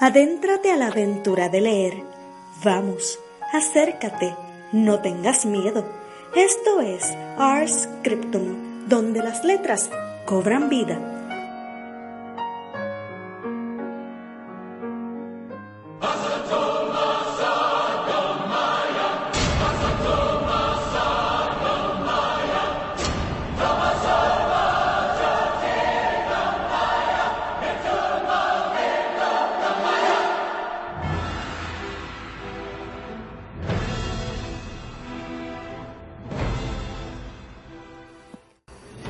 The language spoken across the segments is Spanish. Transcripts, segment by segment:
Adéntrate a la aventura de leer. Vamos, acércate, no tengas miedo. Esto es Ars Scriptum, donde las letras cobran vida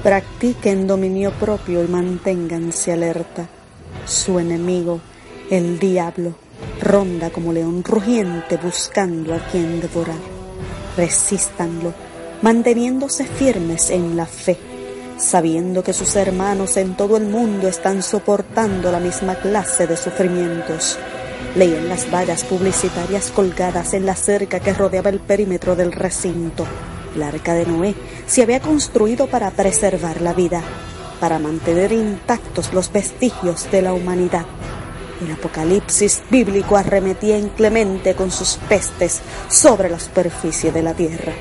Practiquen dominio propio y manténganse alerta. Su enemigo, el diablo, ronda como león rugiente buscando a quien devorar. Resístanlo, manteniéndose firmes en la fe, sabiendo que sus hermanos en todo el mundo están soportando la misma clase de sufrimientos. Leían las vallas publicitarias colgadas en la cerca que rodeaba el perímetro del recinto la arca de Noé se había construido para preservar la vida, para mantener intactos los vestigios de la humanidad. El apocalipsis bíblico arremetía inclemente con sus pestes sobre la superficie de la tierra.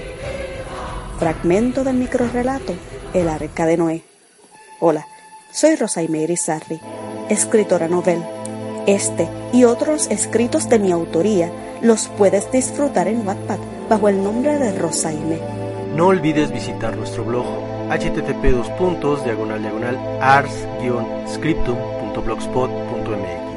Fragmento del microrelato El arca de Noé. Hola, soy Rosaime Irizarry, escritora novel. Este y otros escritos de mi autoría los puedes disfrutar en Wattpad bajo el nombre de Rosaime. No olvides visitar nuestro blog http ars-scriptum.blogspot.mx